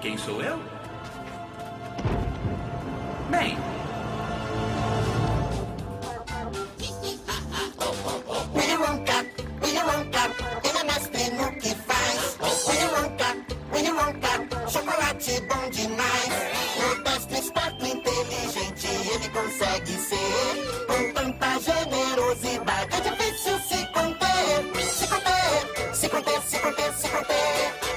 quem sou eu? Bem, Willy Wonka, Willy Wonka, ele é mestre no que faz. Willy Wonka, Willy Wonka, chocolate bom demais. Modesto, esperto, inteligente, ele consegue ser. Com tanta generosidade, é difícil se conter. Se conter, se conter, se conter, se conter.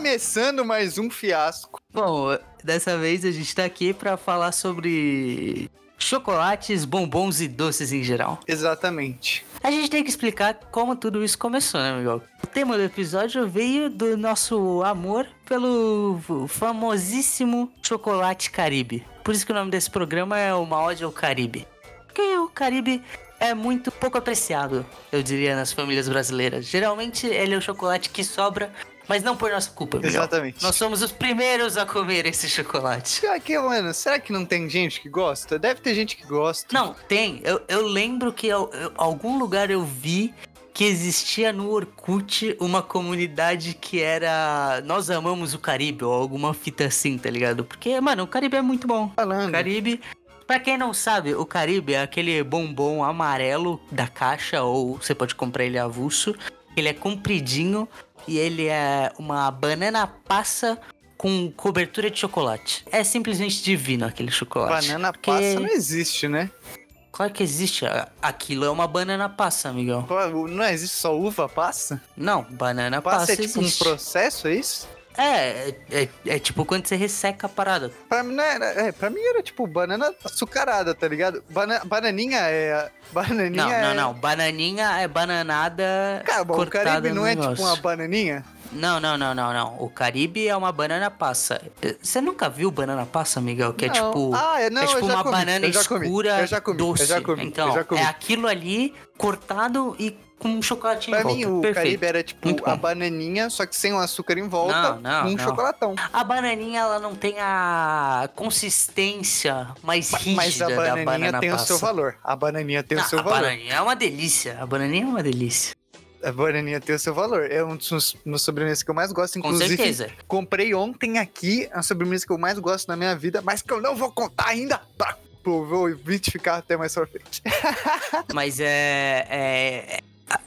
Começando mais um fiasco. Bom, dessa vez a gente tá aqui pra falar sobre chocolates, bombons e doces em geral. Exatamente. A gente tem que explicar como tudo isso começou, né, Miguel? O tema do episódio veio do nosso amor pelo famosíssimo chocolate Caribe. Por isso que o nome desse programa é Uma Ode ao Caribe. Porque o Caribe é muito pouco apreciado, eu diria, nas famílias brasileiras. Geralmente ele é o chocolate que sobra, mas não por nossa culpa. Exatamente. Nós somos os primeiros a comer esse chocolate. Será que, mano, será que não tem gente que gosta? Deve ter gente que gosta. Não, tem. Eu, eu lembro que eu, eu- algum lugar eu vi que existia no Orkut uma comunidade que era Nós Amamos o Caribe, ou alguma fita assim, tá ligado? Porque, mano, o Caribe é muito bom. O Falando. Caribe, pra quem não sabe, o Caribe é aquele bombom amarelo da caixa, ou você pode comprar ele avulso. Ele é compridinho e ele é uma banana passa com cobertura de chocolate. É simplesmente divino aquele chocolate. Banana Porque- passa não existe, né? Claro que existe. Aquilo é uma banana passa, amigão. Não existe só uva passa? Não, banana passa, Passa é tipo existe. um processo, é isso? É, é, é tipo quando você resseca a parada. Pra mim, não era, é, pra mim era tipo banana açucarada, tá ligado? Bana- bananinha é. Bananinha Não, é... não, não. Bananinha é bananada Cara, o Caribe não é tipo uma bananinha? Não, não, não, não, não. O Caribe é uma banana passa. Você nunca viu banana passa, Miguel? Que é Não. tipo. Ah, é, não, é tipo eu já uma comi, banana eu já comi, escura eu já comi, eu doce. já comi, então, eu já comi. é aquilo ali cortado e com um chocolatinho Pra em mim, volta. o Perfeito. Caribe era tipo a bananinha, só que sem o açúcar em volta, Não, não, com um não. chocolatão. A bananinha, ela não tem a consistência mais rígida Mas a da bananinha banana tem passa. o seu valor. A bananinha tem o seu a valor. bananinha é uma delícia. A bananinha é uma delícia. A bananinha tem o seu valor. É um dos meus sobremesas que eu mais gosto. Com Inclusive, certeza. comprei ontem aqui a sobremesa que eu mais gosto na minha vida, mas que eu não vou contar ainda pra o ouvinte ficar até mais pra frente. Mas é, é, é-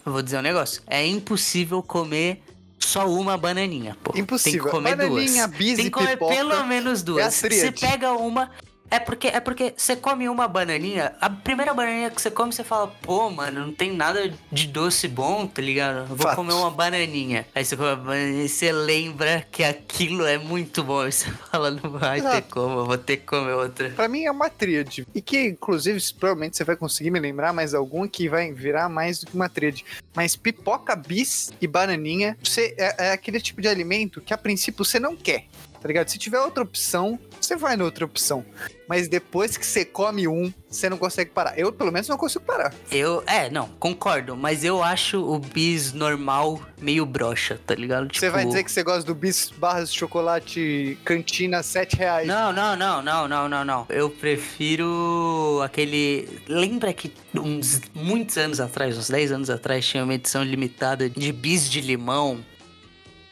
Vou dizer um negócio. É impossível comer só uma bananinha, pô. Impossível. Tem que comer Bananinha, duas. bis Tem que comer pelo menos é duas. a Você pega uma. É porque é porque você come uma bananinha, a primeira bananinha que você come, você fala, pô, mano, não tem nada de doce bom, tá ligado? Vou Fato. comer uma bananinha. Aí você come uma bananinha e você lembra que aquilo é muito bom. Aí você fala, não vai ter Exato. como, eu vou ter que comer outra. Pra mim é uma tríade. E que, inclusive, provavelmente você vai conseguir me lembrar mais algum que vai virar mais do que uma tríade. Mas pipoca, bis e bananinha, você, é, é aquele tipo de alimento que a princípio você não quer. Tá ligado? Se tiver outra opção, você vai na outra opção. Mas depois que você come um, você não consegue parar. Eu, pelo menos, não consigo parar. Eu, é, não, concordo, mas eu acho o bis normal meio broxa, tá ligado? Você vai Tipo, dizer que você gosta do bis barras de chocolate cantina 7 reais. Não, não, não, não, não, não, não. Eu prefiro aquele. Lembra que uns muitos anos atrás, uns 10 anos atrás, tinha uma edição limitada de bis de limão?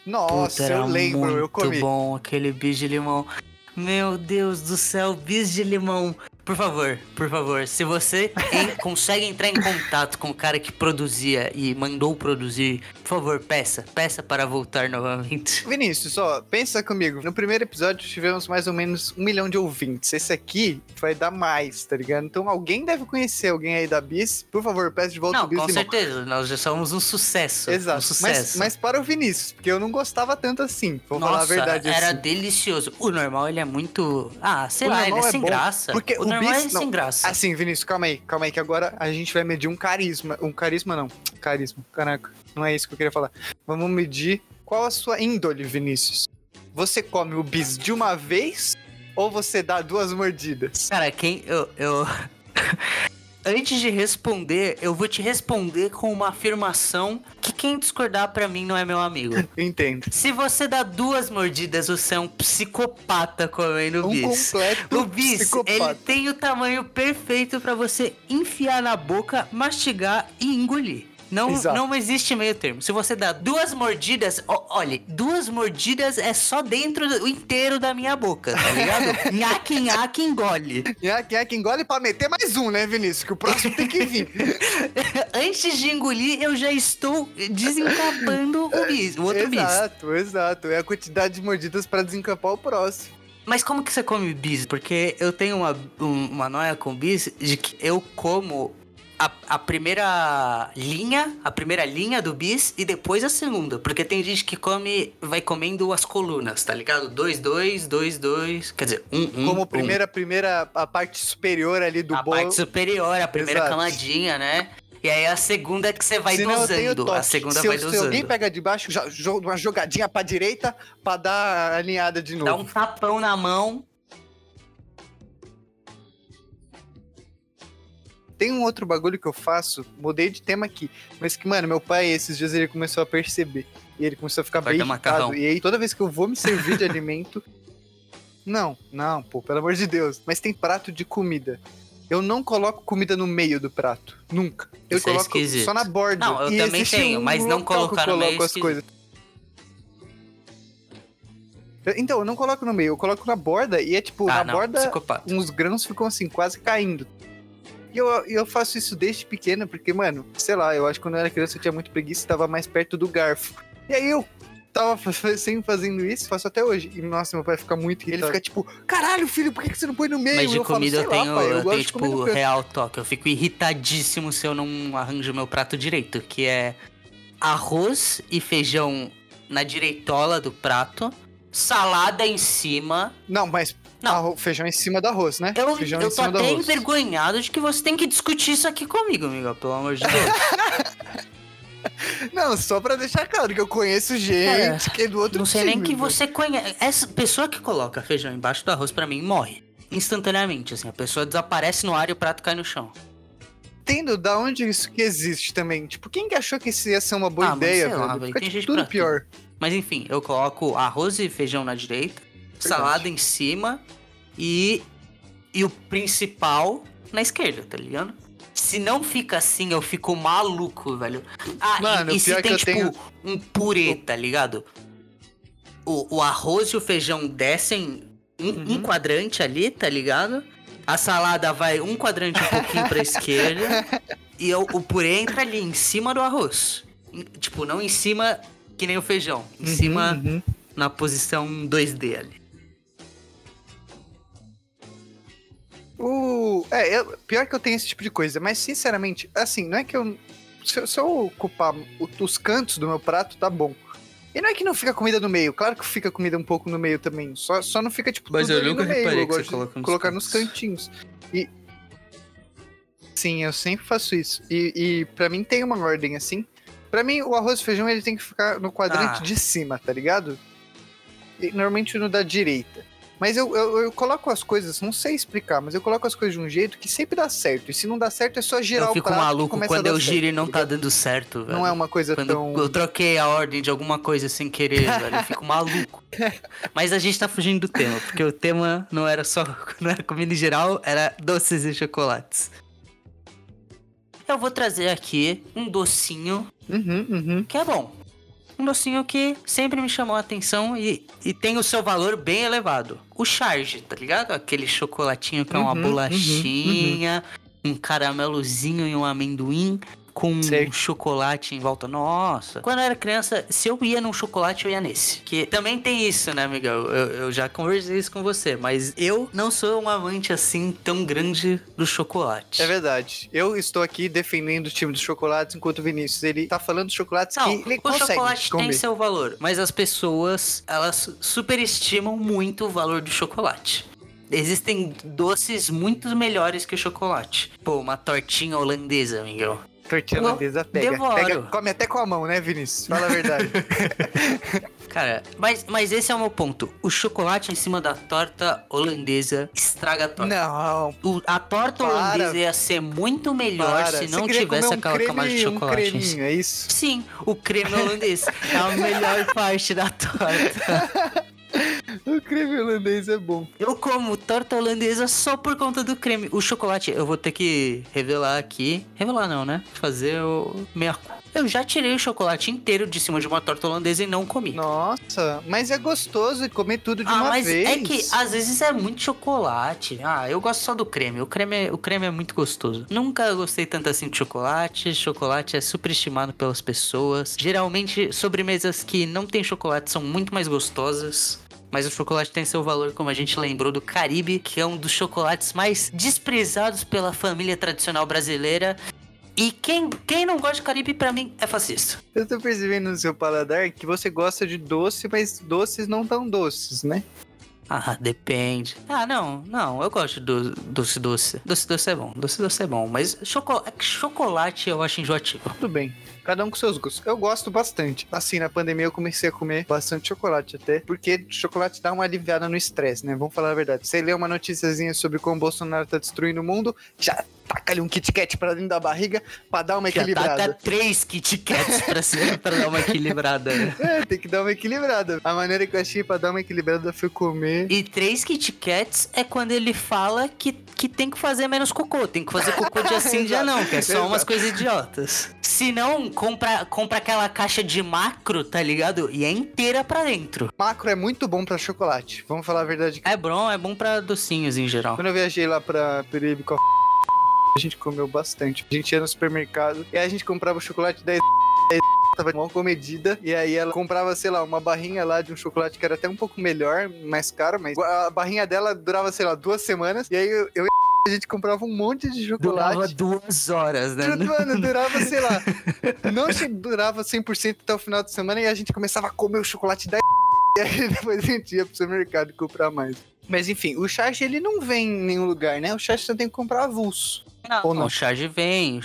Nossa, Puta, eu lembro, muito eu comi. bom aquele bis de limão. Meu Deus do céu, bis de limão. Por favor, por favor, se você consegue entrar em contato com o cara que produzia e mandou produzir, favor, peça, peça para voltar novamente. Vinícius, ó, pensa comigo. No primeiro episódio tivemos mais ou menos um milhão de ouvintes. Esse aqui vai dar mais, tá ligado? Então alguém deve conhecer alguém aí da Bis. Por favor, peça de volta Não, o Bis com de novo. certeza, nós já somos um sucesso. Um Exato. Mas, sucesso. mas para o Vinícius, porque eu não gostava tanto assim. Vou falar a Nossa, verdade era assim. delicioso. O normal, ele é muito. Ah, sei O lá, ele é é sem bom, graça. porque o o normal bis- é não, sem graça. Assim, Vinícius, calma aí, calma aí, que agora a gente vai medir um carisma. Um carisma não, carisma, caraca, não é isso que eu queria falar. Vamos medir qual a sua índole, Vinícius. Você come o bis de uma vez ou você dá duas mordidas? Cara, quem. Eu. eu... Antes de responder, eu vou te responder com uma afirmação que quem discordar pra mim não é meu amigo. Entendo. Se você dá duas mordidas, você é um psicopata comendo Um bis. completo O bis, psicopata. ele tem o tamanho perfeito pra você enfiar na boca, mastigar e engolir. Não, Exato. não existe meio termo. Se você dá duas mordidas, ó, olha, duas mordidas é só dentro do inteiro da minha boca, tá ligado? nhaque, nhaque, engole. Nhaque, nhaque, engole pra meter mais um, né, Vinícius? Que o próximo tem que vir. Antes de engolir, eu já estou desencapando o bis, o outro bis. exato, exato. É a quantidade de mordidas pra desencapar o próximo. Mas como que você come bis? Porque eu tenho uma, um- uma noia com bis de que eu como a, a primeira linha, a primeira linha do bis e depois a segunda. Porque tem gente que come, vai comendo as colunas, tá ligado? Dois, dois, dois, dois. Quer dizer, um, um. Como um. primeira, primeira, a parte superior ali do a bolo. parte superior, a primeira Exato. camadinha, né? E aí a segunda é que você vai Senão dosando. A segunda se, vai eu- se dosando. alguém pega de baixo, uma jogadinha pra direita pra dar a alinhada de novo. Dá um tapão na mão. Tem um outro bagulho que eu faço, mudei de tema aqui, mas que, mano, meu pai, esses dias ele começou a perceber. E ele começou a ficar bem Corta irritado. E aí, toda vez que eu vou me servir de alimento. Não, não, pô, pelo amor de Deus. Mas tem prato de comida. Eu não coloco comida no meio do prato. Nunca. Eu Isso é coloco esquisito. só na borda. Não, eu E também tenho, um mas não colocar no meio é coloco as coisas. Então, eu não coloco no meio, eu coloco na borda e é tipo, Ah, na não, borda psicopata. uns grãos ficam assim, quase caindo. E eu, eu faço isso desde pequeno, porque, mano, sei lá, eu acho que quando eu era criança eu tinha muito preguiça e tava mais perto do garfo. E aí eu tava sempre fazendo isso, faço até hoje. E nossa, meu pai fica muito irritado. Ele fica tipo, caralho, filho, por que que você não põe no meio? Mas de eu falo, comida "Sei eu lá, tenho, pai, eu gosto tenho tipo, canto." real toque. Eu fico irritadíssimo se eu não arranjo meu prato direito, que é arroz e feijão na direitola do prato, salada em cima. Não, mas Não. arro- feijão em cima do arroz, né? Eu, feijão eu tô até envergonhado de que você tem que discutir isso aqui comigo, amigo, pelo amor de Deus. Não, só pra deixar claro que eu conheço gente que é do outro não sei time, nem que você conhece. Essa pessoa que coloca feijão embaixo do arroz, pra mim, morre. Instantaneamente, assim. A pessoa desaparece no ar e o prato cai no chão. Entendo da onde isso que existe também. Tipo, quem que achou que isso ia ser uma boa Ah, ideia, lá, velho? velho, Fica tem tipo, gente tudo pior. Mas enfim, eu coloco arroz e feijão na direita, salada em cima e, e o principal na esquerda, tá ligado? Se não fica assim, eu fico maluco, velho. Ah, e- Mano, e, o se tem, eu tipo, tenho- um purê, tá ligado? O, o arroz e o feijão descem um, um Uhum. quadrante ali, tá ligado? A salada vai um quadrante um pouquinho pra esquerda. E o, o purê entra ali, em cima do arroz. Tipo, não em cima que nem o feijão. Em cima Uhum. na posição 2D ali. O... É, eu- pior que eu tenho esse tipo de coisa, mas sinceramente, assim, não é que eu. Se, eu- se eu ocupar o- os cantos do meu prato, tá bom. E não é que não fica comida no meio, claro que fica comida um pouco no meio também. Só, só não fica, tipo, Mas eu nunca no meio. reparei Eu que você gosto de coloca nos colocar nos cantos. cantinhos. E. Sim, eu sempre faço isso. E, e para mim tem uma ordem assim. Pra mim, o arroz e feijão ele tem que ficar no quadrante Ah. de cima, tá ligado? E, normalmente no da direita. Mas eu, eu, eu coloco as coisas, não sei explicar, mas eu coloco as coisas de um jeito que sempre dá certo. E se não dá certo, é só girar eu o fico prato e maluco começa a quando eu giro e não tá dando certo, velho. Não é uma coisa Quando tão. eu troquei a ordem de alguma coisa sem querer, velho, eu fico maluco. Mas a gente tá fugindo do tema, porque o tema não era só não era comida em geral, era doces e chocolates. Eu vou trazer aqui um docinho Uhum, uhum. que é bom. Um docinho que sempre me chamou a atenção e, e tem o seu valor bem elevado. O charge, tá ligado? Aquele chocolatinho que é uma Uhum, bolachinha, um caramelozinho e um amendoim com Sei. chocolate em volta. Nossa! Quando eu era criança, se eu ia num chocolate, eu ia nesse. Que também tem isso, né, Miguel? Eu, eu já conversei isso com você, mas eu não sou um amante assim tão grande do chocolate. É verdade. Eu estou aqui defendendo o time dos chocolates, enquanto o Vinícius, ele tá falando dos chocolates Não, que ele o consegue chocolate comer. tem seu valor, mas as pessoas, elas superestimam muito o valor do chocolate. Existem doces muito melhores que o chocolate. Pô, uma tortinha holandesa, Miguel. Tortinha Eu holandesa pega. devoro. pega. Come até com a mão, né, Vinícius? Fala a verdade. Cara, mas, mas esse é o meu ponto. O chocolate em cima da torta holandesa estraga a torta. não, O- a torta Para. holandesa ia ser muito melhor para. se não tivesse um aquela camada de chocolate. Um creminho, é isso? Sim, o creme holandês é a melhor parte da torta. O creme holandês é bom. Eu como torta holandesa só por conta do creme. O chocolate, eu vou ter que revelar aqui. Revelar não, né? Fazer o meia. Eu já tirei o chocolate inteiro de cima de uma torta holandesa e não comi. Nossa, mas é gostoso comer tudo de ah, uma mas vez. é que às vezes é muito chocolate. Ah, eu gosto só do creme. O creme, é, o creme é muito gostoso. Nunca gostei tanto assim de chocolate. Chocolate é superestimado pelas pessoas. Geralmente, sobremesas que não tem chocolate são muito mais gostosas. Mas o chocolate tem seu valor, como a gente lembrou do Caribe, que é um dos chocolates mais desprezados pela família tradicional brasileira. E quem, quem não gosta de Caribe, pra mim, é fascista. Eu tô percebendo no seu paladar que você gosta de doce, mas doces não tão doces, né? Ah, depende. Ah, não, não, eu gosto do doce doce. Doce doce é bom, doce doce é bom, mas choco- chocolate eu acho enjoativo. Tudo bem. Cada um com seus gostos. Eu gosto bastante. Assim, na pandemia eu comecei a comer bastante chocolate até, porque chocolate dá uma aliviada no estresse, né? Vamos falar a verdade. Você lê uma noticiazinha sobre como o Bolsonaro tá destruindo o mundo, já taca ali um Kit Kat pra dentro da barriga pra dar uma Já equilibrada. taca três Kit Kats pra, ser, pra dar uma equilibrada. né? É, tem que dar uma equilibrada. A maneira que eu achei pra dar uma equilibrada foi comer. E três Kit Kats é quando ele fala que, que tem que fazer menos cocô. Tem que fazer cocô dia sim, dia não, que é só umas coisas idiotas. Se não, compra, compra aquela caixa de macro, tá ligado? E é inteira pra dentro. Macro é muito bom pra chocolate. Vamos falar a verdade. É bom, é bom pra docinhos em geral. Quando eu viajei lá pra Peribe com a gente comeu bastante. A gente ia no supermercado e a gente comprava o chocolate 10 tava mal comedida e aí ela comprava, sei lá, uma barrinha lá de um chocolate que era até um pouco melhor, mais caro, mas a barrinha dela durava, sei lá, duas semanas e aí eu, eu e a gente comprava um monte de Durava chocolate. duas horas, né? Tudo, Mano, durava, sei lá, não durava 100% até o final de semana e a gente começava a comer o chocolate da e aí depois a gente ia pro supermercado comprar mais. Mas enfim, o charge ele não vem em nenhum lugar, né? O charge você tem que comprar avulso. Não, Ou não? o charge vem.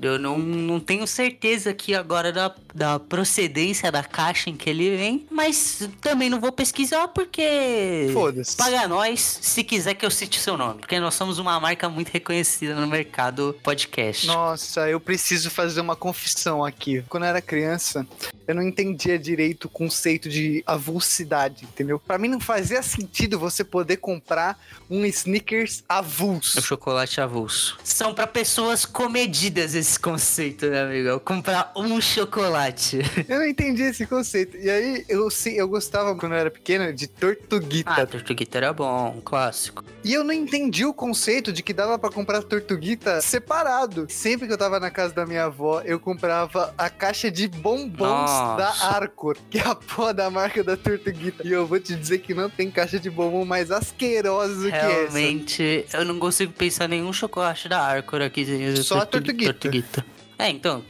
Eu não, não tenho certeza aqui agora da, da procedência da caixa em que ele vem, mas também não vou pesquisar porque. Foda-se. Paga nós se quiser que eu cite seu nome, porque nós somos uma marca muito reconhecida no mercado podcast. Nossa, eu preciso fazer uma confissão aqui. Quando eu era criança, eu não entendia direito o conceito de avulsidade, entendeu? Pra mim não fazia sentido você poder comprar um sneakers avulso. O chocolate avulso. São pra pessoas comedidas esse conceito, né, amigo? Comprar um chocolate. Eu não entendi esse conceito. E aí, eu, se- eu gostava, quando eu era pequeno, de tortuguita. Ah, Tortuguita era bom, um clássico. E eu não entendi o conceito de que dava pra comprar tortuguita separado. Sempre que eu tava na casa da minha avó, eu comprava a caixa de bombons Nossa. da Arcor, que é a porra da marca da tortuguita. E eu vou te dizer que não tem caixa de bombom mais asquerosa do que essa. Realmente, eu não consigo pensar em nenhum chocolate da Arcor aqui. Só a tortuguita. tortuguita. É, então.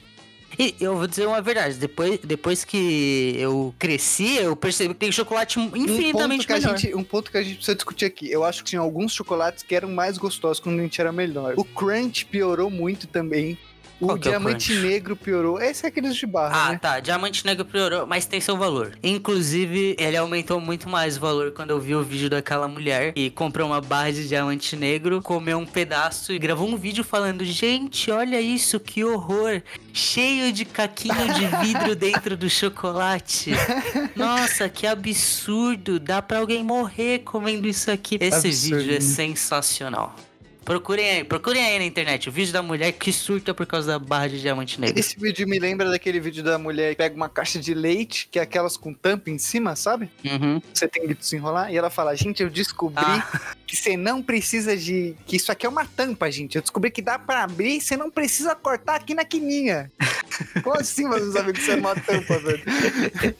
E eu vou dizer uma verdade, depois, depois que eu cresci, eu percebi que tem chocolate Um infinitamente a melhor. gente, um ponto que a gente precisa discutir aqui. Eu acho que tinha alguns chocolates que eram mais gostosos quando a gente era melhor. O Crunch piorou muito também. O Qual que é o Diamante? Negro piorou. Esse é aqueles de barra, Ah, né? tá. Diamante Negro piorou, mas tem seu valor. Inclusive, ele aumentou muito mais o valor quando eu vi o vídeo daquela mulher e comprou uma barra de diamante negro, comeu um pedaço e gravou um vídeo falando: Gente, olha isso, que horror! Cheio de caquinho de vidro dentro do chocolate. Nossa, que absurdo! Dá pra alguém morrer comendo isso aqui. Esse Absurdo, vídeo é sensacional. Procurem aí, procurem aí na internet o vídeo da mulher que surta por causa da barra de diamante negro. Esse vídeo me lembra daquele vídeo da mulher que pega uma caixa de leite, que é aquelas com tampa em cima, sabe? Uhum. Você tem que desenrolar. E ela fala: Gente, eu descobri Ah. que você não precisa de. Que isso aqui é uma tampa, gente. Eu descobri que dá pra abrir e você não precisa cortar aqui na quininha. Como assim você não sabe que isso é uma tampa, velho?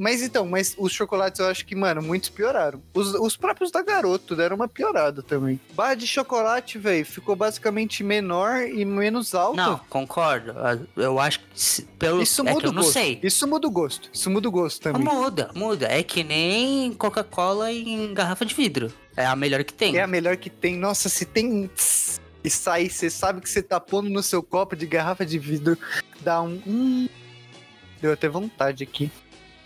Mas então, mas os chocolates eu acho que, mano, muitos pioraram. Os, os próprios da Garoto deram uma piorada também. Barra de chocolate, velho, ficou basicamente menor e menos alto. Não, concordo. Ah, Eu acho que pelo Isso é muda eu o não gosto. sei. Isso muda o gosto. Isso muda o gosto também. Muda, muda. É que nem Coca-Cola em garrafa de vidro. É a melhor que tem. É a melhor que tem. Nossa, se tem e sai, você sabe que você tá pondo no seu copo de garrafa de vidro, dá um. Hum, deu até vontade aqui.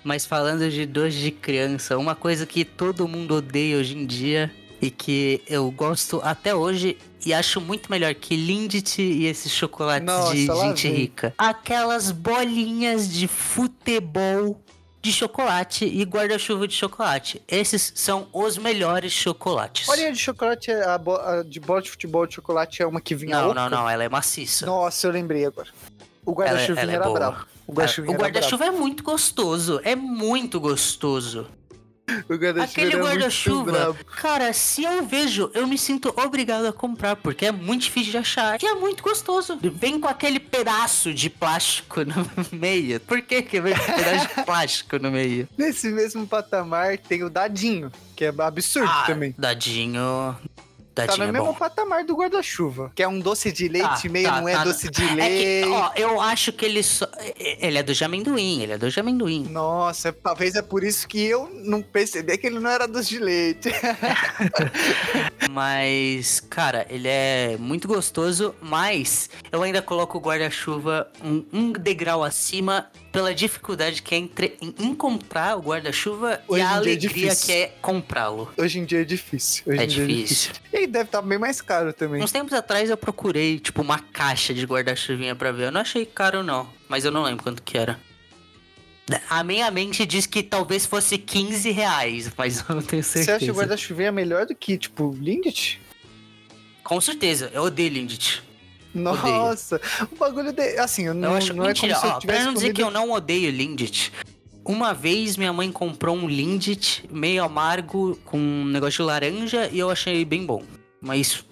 Mas falando de doce de criança, uma coisa que todo mundo odeia hoje em dia e que eu gosto até hoje e acho muito melhor que Lindt e esses chocolates Nossa, de gente vem. rica. Aquelas bolinhas de futebol de chocolate e guarda-chuva de chocolate. Esses são os melhores chocolates. Bolinha de chocolate, a, bo- a de bola de futebol de chocolate é uma que vinha Não, não, não, ela é maciça. Nossa, eu lembrei agora. O guarda-chuvinha ela é era boa. bravo. O guarda-chuva é muito gostoso. É muito gostoso. O guarda-chuva Aquele guarda-chuva, cara, se eu vejo, eu me sinto obrigado a comprar, porque é muito difícil de achar. E é muito gostoso. Vem com aquele pedaço de plástico no meio. Por que que vem com um pedaço de plástico no meio? Nesse mesmo patamar tem o dadinho, que é absurdo Ah, também. Dadinho. Tá Dadinho no é mesmo bom. patamar do guarda-chuva, que é um doce de leite, Tá, meio tá, não é tá. doce de É leite. que, ó, eu acho que ele só. Ele é do de amendoim, ele é do de amendoim. Nossa, talvez é por isso que eu não percebi que ele não era doce de leite. Mas, cara, ele é muito gostoso, mas eu ainda coloco o guarda-chuva um, um degrau acima pela dificuldade que é entre, em encontrar o guarda-chuva e a é alegria difícil. que é comprá-lo. Hoje em dia é difícil. Hoje É em dia difícil. E deve estar bem mais caro também. Uns tempos atrás eu procurei, tipo, uma caixa de guarda-chuvinha pra ver. Eu não achei caro, não. Mas eu não lembro quanto que era. A minha mente diz que talvez fosse 15 reais, mas eu não tenho Você certeza. acha o guarda-chuvinha melhor do que, tipo, Lindt? Com certeza, eu odeio Lindt. Nossa, o bagulho de... Assim, eu Eu não, acho não é mentira, como se eu ó, pra não dizer comido... que eu não odeio Lindt. Uma vez minha mãe comprou um Lindt meio amargo com um negócio de laranja e eu achei bem bom. Mas,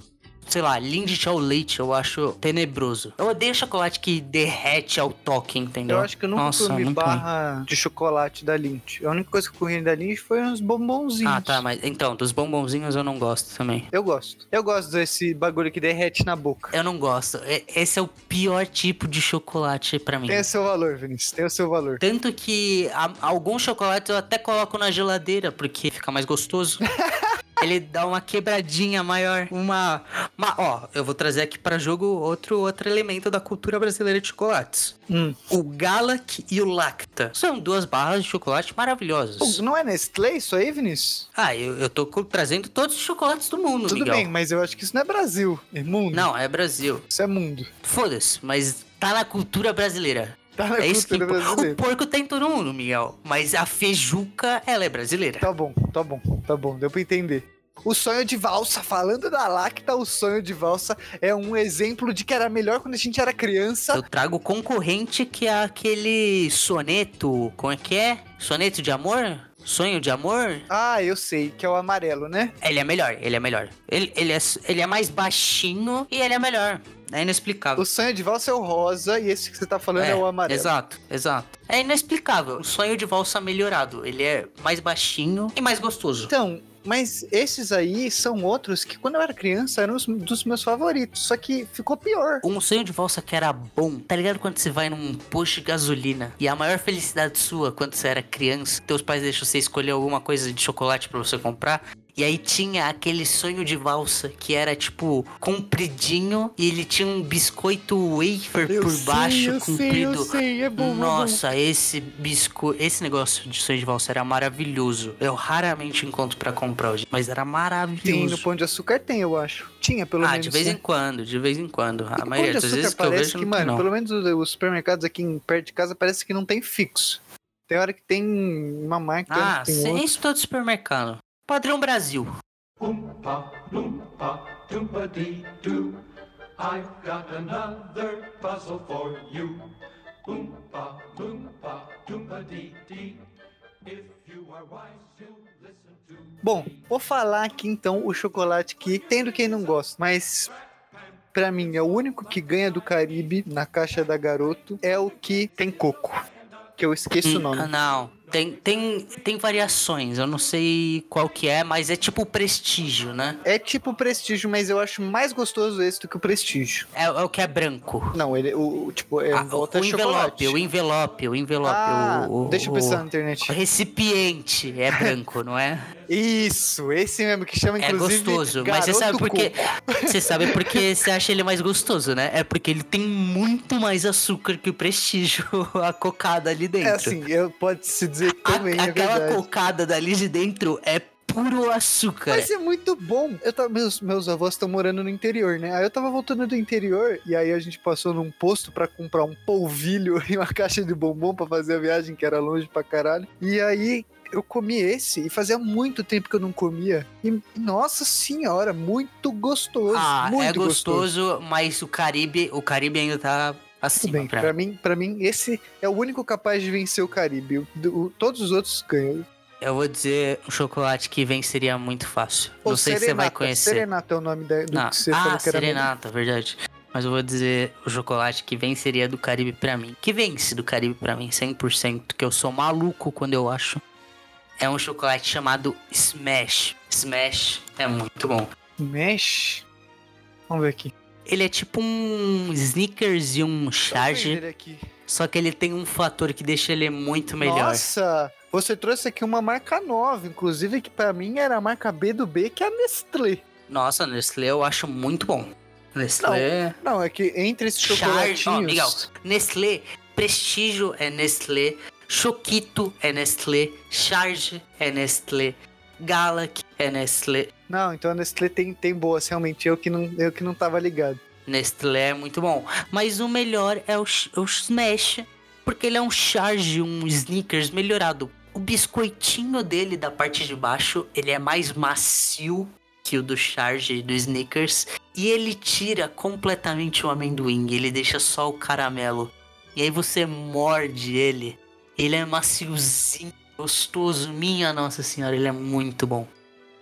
sei lá, Lindt ao leite eu acho tenebroso. Eu odeio chocolate que derrete ao toque, entendeu? Eu acho que eu nunca Nossa, comi ruim. barra de chocolate da Lindt. A única coisa que eu comi da Lindt foi uns bombonzinhos. Ah, tá, mas então, dos bombonzinhos eu não gosto também. Eu gosto. Eu gosto desse bagulho que derrete na boca. Eu não gosto. Esse é o pior tipo de chocolate pra mim. Tem o seu valor, Vinícius. Tem o seu valor. Tanto que a- alguns chocolates eu até coloco na geladeira, porque fica mais gostoso. Ele dá uma quebradinha maior, uma, uma- ó, eu vou trazer aqui pra jogo outro outro elemento da cultura brasileira de chocolates. Hum. O Galac e o Lacta. São duas barras de chocolate maravilhosas. Não é Nestlé isso aí, Vinícius? Ah, eu, eu tô trazendo todos os chocolates do mundo, Tudo Miguel. bem, mas eu acho que isso não é Brasil. É mundo. Não, é Brasil. Isso é mundo. Foda-se, mas tá na cultura brasileira. Tá na é isso que. O porco tá em todo mundo, Miguel. Mas a feijuca, ela é brasileira. Tá bom, tá bom, tá bom. Deu pra entender. O sonho de valsa, falando da Lacta, o sonho de valsa é um exemplo de que era melhor quando a gente era criança. Eu trago concorrente que é aquele soneto. Como é que é? Soneto de amor? Sonho de amor? Ah, eu sei, que é o amarelo, né? Ele é melhor, ele é melhor. Ele, ele, é, ele é mais baixinho e ele é melhor. É inexplicável. O sonho de valsa é o rosa e esse que você tá falando é, o amarelo. Exato, exato. É inexplicável. O sonho de valsa melhorado. Ele é mais baixinho e mais gostoso. Então, mas esses aí são outros que quando eu era criança eram os dos meus favoritos, só que ficou pior. Um sonho de valsa que era bom. Tá ligado quando você vai num posto de gasolina e a maior felicidade sua quando você era criança, teus pais deixam você escolher alguma coisa de chocolate pra você comprar? E aí tinha aquele sonho de valsa que era tipo compridinho e ele tinha um biscoito wafer Eu por sei, baixo sei, comprido. sei, é bom, é bom. Nossa, esse biscoito, esse negócio de sonho de valsa era maravilhoso. Eu raramente encontro pra comprar hoje, mas era maravilhoso. Tem, no Pão de Açúcar tem, eu acho. Tinha, pelo ah, menos. de vez né? em quando, de vez em quando. É A Pão maioria das vezes que eu parece vejo que, mano, não. pelo menos os, os supermercados aqui em- perto de casa parece que não tem fixo. Tem hora que tem uma marca, Ah, tem sim, isso todo supermercado. Padrão Brasil. Oompa, loompa, doompa dee doo. I've got another puzzle for you. Oompa, loompa, doompa dee dee. If you are wise, you'll listen to. Bom, vou falar aqui então o chocolate que tendo quem não gosta, mas pra mim é o único que ganha do Caribe na caixa da Garoto é o que tem coco, que eu esqueço o Hum, nome. ah, Não, tem, tem, tem variações. Eu não sei qual que é, mas é tipo o prestígio, né? É tipo prestígio, mas eu acho mais gostoso esse do que o prestígio. É, é o que é branco. Não, ele, o, o- tipo, é Ah, em o, volta o envelope, o envelope, o envelope. Ah, o, o- deixa eu o- pensar na O internet. recipiente é branco, não é? Isso, esse mesmo que chama É inclusive gostoso, mas você sabe por quê? Coco. Você sabe por que você acha ele mais gostoso, né? É porque ele tem muito mais açúcar que o prestígio, a cocada ali dentro. É assim, eu pode se dizer que A- também é aquela verdade. cocada dali de dentro é puro açúcar. Mas é muito bom. Eu tava, meus, meus avós estão morando no interior, né? Aí eu tava voltando do interior e aí a gente passou num posto pra comprar um polvilho e uma caixa de bombom pra fazer a viagem, que era longe pra caralho. E aí eu comi esse e fazia muito tempo que eu não comia. E nossa senhora, muito gostoso. Ah, muito é gostoso, mas o Caribe, o Caribe ainda tá Tudo bem, pra pra mim. pra mim, esse é o único capaz de vencer o Caribe. O- o- todos os outros ganham. Eu vou dizer um chocolate que venceria muito fácil. Não sei se você vai Serenata. conhecer. Serenata é o nome da, do Não. que você ah, falou que era Serenata, verdade. Mas eu vou dizer o chocolate que venceria do Caribe pra mim. Que vence do Caribe pra mim, 100%. Que eu sou maluco quando eu acho. É um chocolate chamado Smash. Smash é muito bom. Mesh. Vamos ver aqui. Ele é tipo um Snickers e um Charge. Só que ele tem um fator que deixa ele muito melhor. Nossa, você trouxe aqui uma marca nova, inclusive que pra mim era a marca B do B, que é a Nestlé. Nossa, Nestlé eu acho muito bom. Nestlé. Não, é que entre esses Charge- chocolatinhos... ó, Miguel. Nestlé, Prestígio é Nestlé, Choquito é Nestlé, Charge é Nestlé, Galac é Nestlé. Não, então a Nestlé tem, tem boas, realmente. Eu que, não, eu que não tava ligado. Nestlé é muito bom. Mas o melhor é o, o Smash, porque ele é um Charge, um Snickers melhorado. O biscoitinho dele da parte de baixo, ele é mais macio que o do Charge e do Snickers. E ele tira completamente o amendoim, ele deixa só o caramelo. E aí você morde ele. Ele é maciozinho, gostoso. Minha Nossa Senhora, ele é muito bom.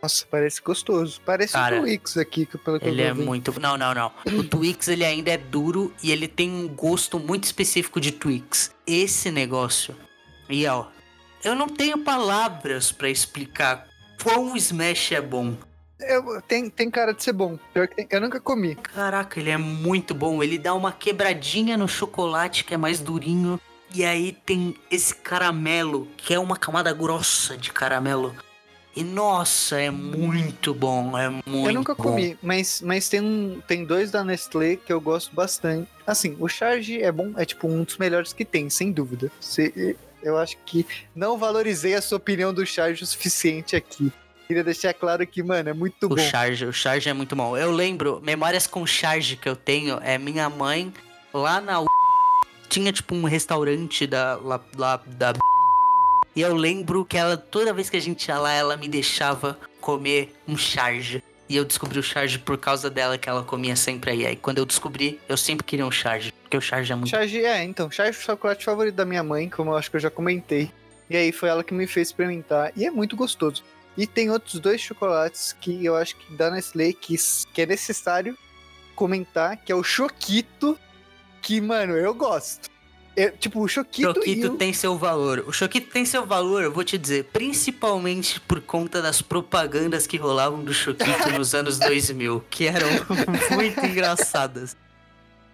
Nossa, parece gostoso. Parece Cara, o Twix aqui, que pelo que Ele eu é muito. Não, não, não. O Twix ele ainda é duro e ele tem um gosto muito específico de Twix. Esse negócio. E ó, eu não tenho palavras pra explicar quão o Smash é bom. Eu- tem, tem cara de ser bom. Pior que tem, eu nunca comi. Caraca, ele é muito bom. Ele dá uma quebradinha no chocolate que é mais durinho. E aí tem esse caramelo, que é uma camada grossa de caramelo. E nossa, é muito bom. É muito eu nunca bom. comi, mas, mas tem, um, tem dois da Nestlé que eu gosto bastante. Assim, o Charge é bom, é tipo um dos melhores que tem, sem dúvida. Você- eu acho que não valorizei a sua opinião do Charge o suficiente aqui. Queria deixar claro que, mano, é muito O bom. charge, o charge é muito bom. Eu lembro, memórias com charge que eu tenho é minha mãe lá na U... tinha tipo um restaurante da lá, lá da e eu lembro que ela toda vez que a gente ia lá ela me deixava comer um charge. E eu descobri o charge por causa dela que ela comia sempre aí. Aí quando eu descobri, eu sempre queria um charge, porque o charge é muito Charge, é, então, Charge é o chocolate favorito da minha mãe, como eu acho que eu já comentei. E aí foi ela que me fez experimentar. E é muito gostoso. E tem outros dois chocolates que eu acho que da Nestlé que, que é necessário comentar, que é o Choquito, que, mano, eu gosto. É, tipo, o Choquito, Choquito o... tem seu valor. O Choquito tem seu valor, eu vou te dizer, principalmente por conta das propagandas que rolavam do Choquito nos anos 2000, que eram muito engraçadas.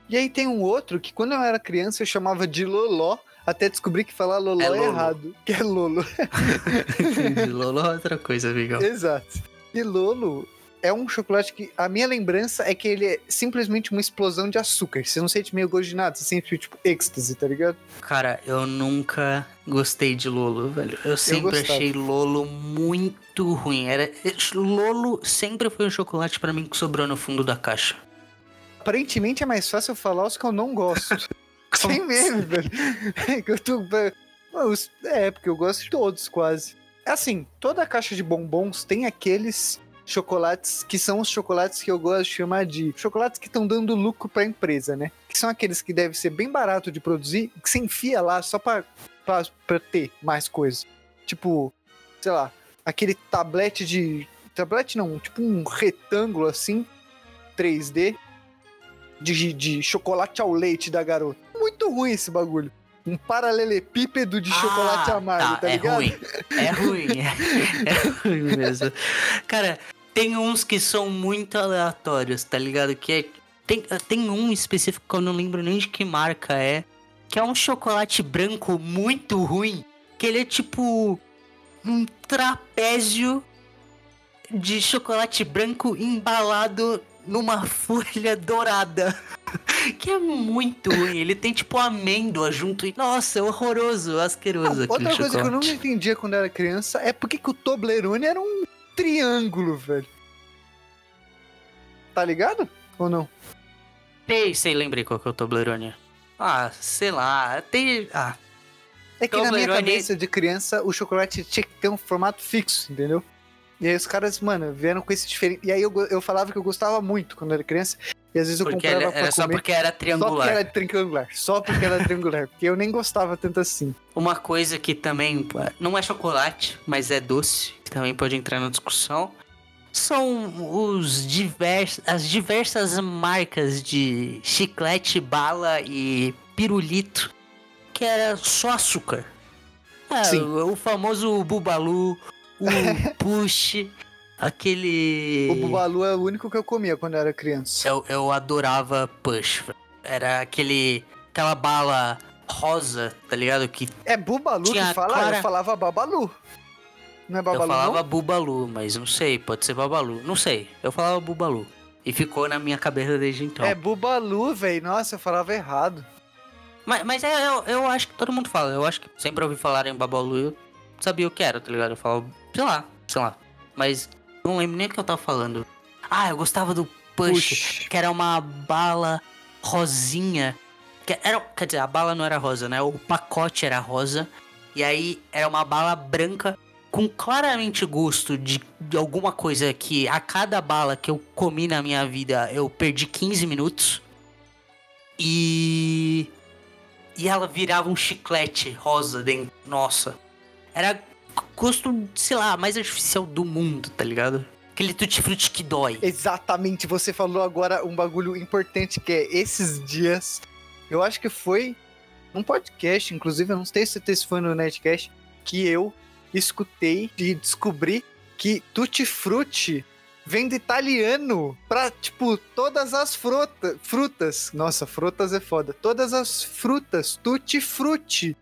E aí tem um outro que quando eu era criança eu chamava de Loló, até descobri que falar Loló É é, errado, que é Lolo. Entendi, Lolo é outra coisa, amigão. Exato. E Lolo é um chocolate que a minha lembrança é que ele é simplesmente uma explosão de açúcar. Você não sente meio gosto de nada, você sente tipo êxtase, tá ligado? Cara, eu nunca gostei de Lolo, velho. Eu sempre gostava. achei Lolo muito ruim. Era... Lolo sempre foi um chocolate pra mim que sobrou no fundo da caixa. Aparentemente é mais fácil eu falar os que eu não gosto. Sem meme, velho. É que eu tô. É, porque eu gosto de todos, quase. Assim, toda a caixa de bombons tem aqueles chocolates que são os chocolates que eu gosto de chamar de chocolates que estão dando lucro pra empresa, né? Que são aqueles que devem ser bem barato de produzir, que você enfia lá só pra ter mais coisa. Tipo, sei lá, aquele tablete de. Tablete não, tipo um retângulo assim, 3D, de, de chocolate ao leite da garota. Muito ruim esse bagulho. Um paralelepípedo de chocolate Ah, amargo, tá, é ligado? ruim. É ruim. É, é ruim mesmo. Cara, tem uns que são muito aleatórios, tá ligado? Que é. Tem, tem um específico que eu não lembro nem de que marca é. Que é um chocolate branco muito ruim. Que ele é tipo. Um trapézio de chocolate branco embalado numa folha dourada. Que é muito ruim. Ele tem tipo amêndoa junto. E, nossa, é horroroso, asqueroso aquele Outra coisa que eu chocolate. não entendia quando era criança é porque que o Toblerone era um triângulo, velho. Tá ligado? Ou não? Sei, sei, lembrei qual que é o Toblerone. Ah, sei lá, tem... Ah, É que na minha Toblerone- cabeça de criança o chocolate tinha que ter um formato fixo, entendeu? E aí os caras, mano, vieram com esse diferente. E aí eu, eu falava que eu gostava muito quando era criança. E às vezes eu Porque comprava era, só porque era Só triangular. porque era triangular. Só porque era triangular. Porque eu nem gostava tanto assim. Uma coisa que também não é chocolate, mas é doce, que também pode entrar na discussão, são os divers, as diversas marcas de chiclete, bala e pirulito, que era só açúcar. O, o famoso Bubalu, o Push, aquele... O Bubalu é o único que eu comia quando eu era criança. Eu, eu adorava Push. Era aquele. aquela bala rosa, tá ligado? Que É Bubalu que fala? clara- Eu falava Babalu. Não é Babalu, eu falava não? Bubalu, mas não sei, pode ser Babalu. Não sei. Eu falava Bubalu. E ficou na minha cabeça desde então. É Bubalu, velho. Nossa, eu falava errado. Mas, mas é, eu, eu acho que todo mundo fala. Eu acho que sempre ouvi falar em Babalu eu sabia o que era, tá ligado? Eu falava, sei lá, sei lá. Mas não lembro nem o que eu tava falando. Ah, eu gostava do Push. Push. que era uma bala rosinha. Que era, quer dizer, a bala não era rosa, né? O pacote era rosa. E aí era uma bala branca com claramente gosto de, de alguma coisa que a cada bala que eu comi na minha vida eu perdi 15 minutos. E. E ela virava um chiclete rosa dentro. Nossa. Era gosto, sei lá, mais artificial do mundo, tá ligado? Aquele tutti-frutti que dói. Exatamente, você falou agora um bagulho importante que é esses dias. Eu acho que foi num podcast, inclusive, eu não sei se se foi no Netcast, que eu escutei e descobri que Tutti Frutti vem do italiano pra, tipo, todas as fruta, frutas. Nossa, frutas é foda. Todas as frutas, Tutti Frutti.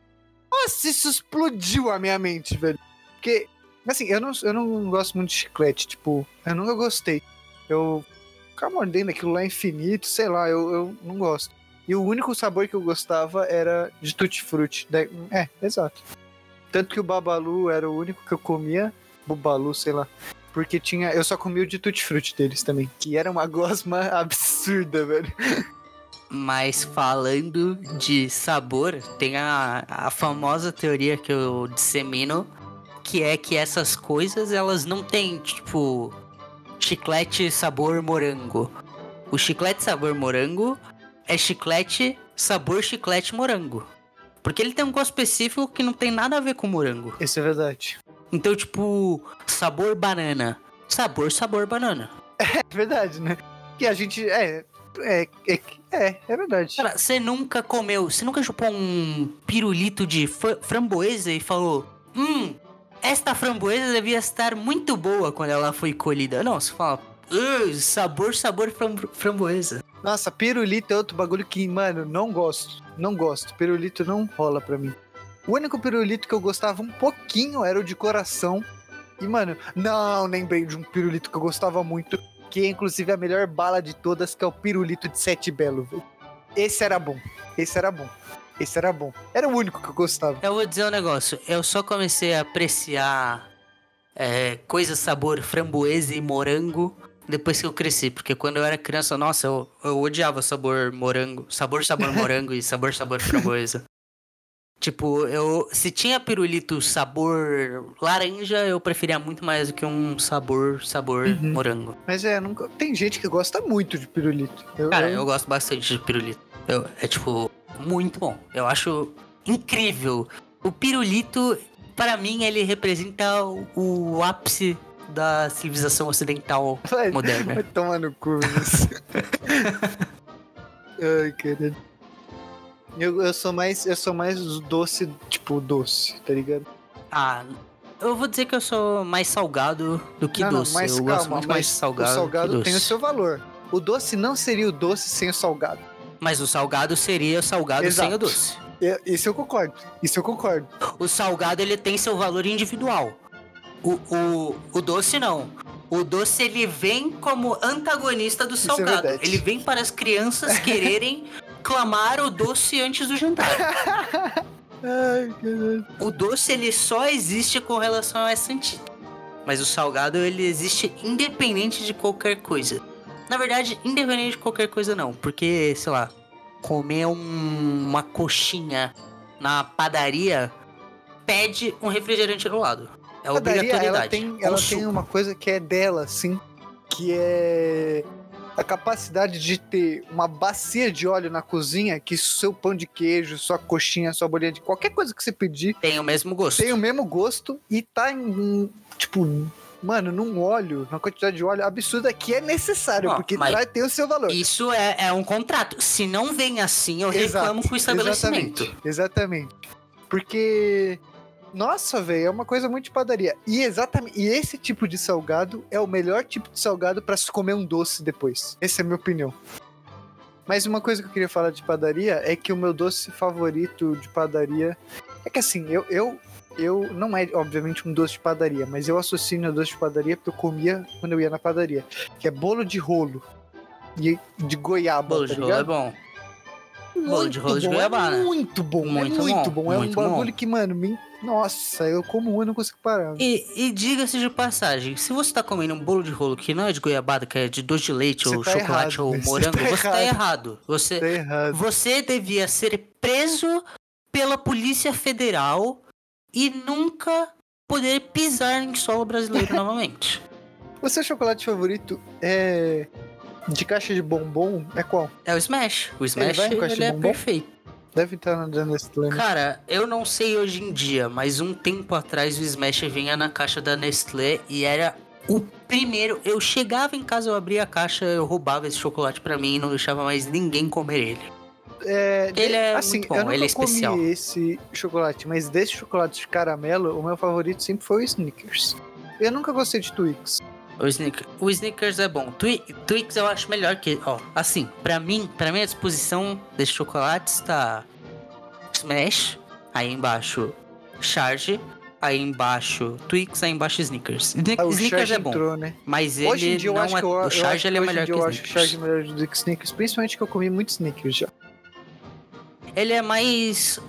Nossa, isso explodiu a minha mente, velho. Porque, assim, eu não, eu não gosto muito de chiclete, tipo, eu nunca gostei. Eu ficar mordendo aquilo lá infinito, sei lá, eu, eu não gosto. E o único sabor que eu gostava era de Tutti Frutti. Da- É, exato. Tanto que o Babalu era o único que eu comia, Bubalu, sei lá. Porque tinha. Eu só comia o de Tutti Frutti deles também. Que era uma gosma absurda, velho. Mas falando de sabor, tem a, a famosa teoria que eu dissemino, que é que essas coisas elas não têm, tipo, chiclete sabor morango. O chiclete sabor morango é chiclete sabor chiclete morango. Porque ele tem um gosto específico que não tem nada a ver com morango. Isso é verdade. Então, tipo, sabor banana. Sabor, sabor banana. É verdade, né? Que a gente. É. É, é, é, é verdade. Cara, você nunca comeu, você nunca chupou um pirulito de fra- framboesa e falou: Hum, esta framboesa devia estar muito boa quando ela foi colhida. Não, você fala: "Ugh, sabor, sabor fram- framboesa. Nossa, pirulito é outro bagulho que, mano, não gosto. Não gosto. Pirulito não rola pra mim. O único pirulito que eu gostava um pouquinho era o de coração. E, mano, não lembrei de um pirulito que eu gostava muito, que é inclusive a melhor bala de todas, que é o pirulito de Sete Belo. Esse era bom. Esse era bom. Esse era bom. Era o único que eu gostava. Eu vou dizer um negócio: eu só comecei a apreciar é, coisa sabor framboesa e morango depois que eu cresci. Porque quando eu era criança, nossa, eu, eu odiava sabor morango. Sabor, sabor morango e sabor, sabor framboesa. Tipo, eu. Se tinha pirulito sabor laranja, eu preferia muito mais do que um sabor, sabor Uhum. morango. Mas é, nunca... tem gente que gosta muito de pirulito. Eu, Cara, eu- eu gosto bastante de pirulito. Eu- é tipo, muito bom. Eu acho incrível. O pirulito, para mim, ele representa o, o ápice da civilização ocidental Vai, moderna. vai tomar no cu, Vinícius. Ai, caralho. Eu, eu sou mais, eu sou mais doce, tipo doce, tá ligado? Ah, eu vou dizer que eu sou mais salgado do que não, não, doce. mas eu calma, gosto muito mas mais salgado, o salgado tem o seu valor. O doce não seria o doce sem o salgado. Mas o salgado seria salgado Exato. sem o doce. Eu- Isso eu concordo. Isso eu concordo. O salgado ele tem seu valor individual. O, o, o doce não. O doce ele vem como antagonista do é salgado. verdade. ele vem para as crianças quererem clamar o doce antes do jantar. Ai. O doce ele só existe com relação a essa antítese. Mas o salgado ele existe independente de qualquer coisa. Na verdade, independente de qualquer coisa não, porque, sei lá, comer um- uma coxinha na padaria pede um refrigerante do lado. É A padaria, obrigatoriedade. ela tem, ela tem uma coisa que é dela, assim, que é a capacidade de ter uma bacia de óleo na cozinha que seu pão de queijo, sua coxinha, sua bolinha de qualquer coisa que você pedir Tem o mesmo gosto. tem o mesmo gosto e tá em, tipo, mano, num óleo, numa quantidade de óleo absurda que é necessário, Ó, porque traz, tem o seu valor. Isso é, é um contrato. Se não vem assim, eu Exato, reclamo com o estabelecimento. Exatamente. exatamente. Porque. Nossa, velho, é uma coisa muito de padaria. E exatamente, e esse tipo de salgado é o melhor tipo de salgado pra se comer um doce depois. Essa é a minha opinião. Mas uma coisa que eu queria falar de padaria é que o meu doce favorito de padaria é que assim, eu eu, eu não é obviamente um doce de padaria, mas eu associo no doce de padaria porque eu comia quando eu ia na padaria, que é bolo de rolo e de goiaba, Bolo tá de rolo é ligado? bom. Bolo de rolo de bom, goiabada. É muito bom, Muito é muito bom, bom. É um muito bagulho bom. que, mano, me... nossa, eu como um e não consigo parar. E, e diga-se de passagem, se você tá comendo um bolo de rolo que não é de goiabada, que é de doce de leite Você ou tá chocolate errado, ou você morango, tá você tá errado. errado. Você, Tá errado. você devia ser preso pela Polícia Federal e nunca poder pisar em solo brasileiro novamente. O seu chocolate favorito é de caixa de bombom? É qual? É o Smash. O Smash ele de é perfeito. Deve estar na Nestlé. né? Cara, eu não sei hoje em dia, mas um tempo atrás o Smash vinha na caixa da Nestlé e era o primeiro. Eu chegava em casa, eu abria a caixa, eu roubava esse chocolate pra mim e não deixava mais ninguém comer ele. É, de- Ele é assim, muito bom, eu nunca ele é especial. comi esse chocolate, mas desse chocolate de caramelo, o meu favorito sempre foi o Snickers. Eu nunca gostei de Twix. O, Snicker, o Snickers é bom. Twi Twix eu acho melhor que. Ó, assim, pra mim, pra minha disposição desse chocolate está Smash, aí embaixo Charge, aí embaixo Twix, aí embaixo Snickers. Sni- Ah, Snickers é bom, entrou, né? mas ele Hoje em dia eu não acho é. que eu, o eu Charge acho, ele é melhor dia que eu o acho que Charge é Snickers. melhor do que Snickers, principalmente que eu comi muito Snickers já. Ele é mais.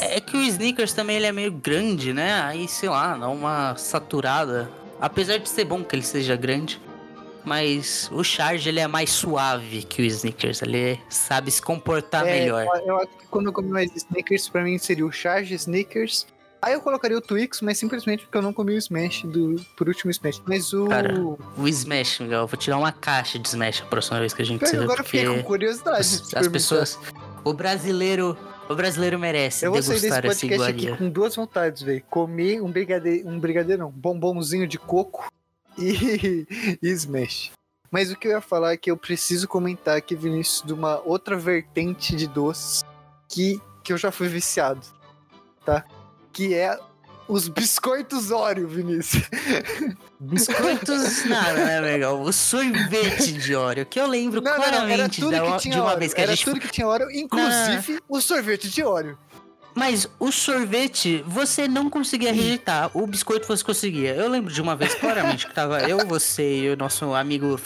É, é que o Snickers também ele é meio grande, né? Aí, sei lá, dá uma saturada. Apesar de ser bom que ele seja grande. Mas o Charge ele é mais suave que o Snickers. Ele sabe se comportar É, melhor. Eu, acho que quando eu comi mais Snickers, pra mim seria o Charge Snickers. Aí eu colocaria o Twix, mas simplesmente porque eu não comi o Smash do, por último Smash. Mas o. Cara, O Smash, Miguel, eu vou tirar uma caixa de Smash a próxima vez que a gente vê, agora eu fiquei com curiosidade. de as, as pessoas. O brasileiro. O brasileiro merece Eu vou sair desse podcast aqui com duas vontades, velho. Comer um brigadeiro, um brigadeiro não, um bombomzinho de coco e, e Smash. Mas o que eu ia falar é que eu preciso comentar aqui, Vinícius, de uma outra vertente de doces que, que eu já fui viciado, tá? Que é os biscoitos Oreo, Vinícius. Biscoitos nada, né, Miguel? O sorvete de Oreo, que eu lembro Não, não, não, claramente tudo da- que de uma Oreo. vez que a era gente tudo que tinha Oreo, inclusive o sorvete de Oreo. Mas o sorvete, você não conseguia rejeitar. O biscoito você conseguia. Eu lembro de uma vez claramente que tava eu, você e o nosso amigo.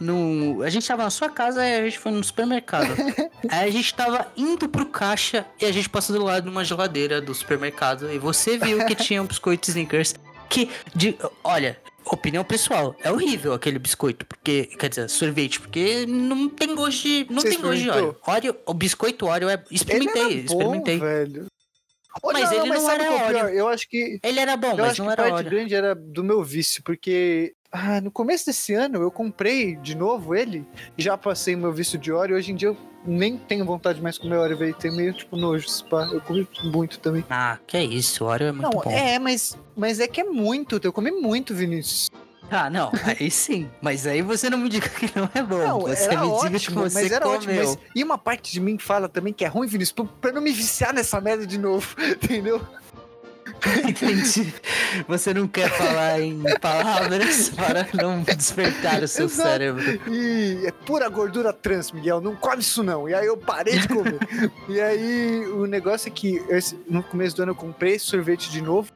No... A gente tava na sua casa e a gente foi no supermercado. Aí a gente tava indo pro caixa e a gente passou do lado de uma geladeira do supermercado e você viu que tinha um biscoito Snickers que, de, olha, opinião pessoal, é horrível aquele biscoito, porque, quer dizer, sorvete, porque não tem gosto de, não Você tem gosto de? Oreo. Oreo. O biscoito Oreo é, experimentei, bom, experimentei. velho. Mas ele não sabe era qual é pior? Eu acho que Ele era bom, Eu mas acho não que era parte Oreo. grande era do meu vício, porque ah, no começo desse ano eu comprei de novo ele, já passei meu vício de Oreo, hoje em dia eu nem tenho vontade mais de comer Oreo, velho, tem meio tipo nojo, pá. eu comi muito também. Ah, que é isso, Oreo é muito Não, bom. é, mas, mas é que é muito, eu comi muito, Vinícius. Ah, não, aí sim. Mas aí você não me diga que não é bom. Não, você me ótimo, que você mas era comeu. ótimo, mas... E uma parte de mim fala também que é ruim, Vinícius, pra não me viciar nessa merda de novo, entendeu? Entendi. Você não quer falar em palavras para não despertar o seu Exato. cérebro. E é pura gordura trans, Miguel. Não come isso não. E aí eu parei de comer. e aí o negócio é que no começo do ano eu comprei esse sorvete de novo.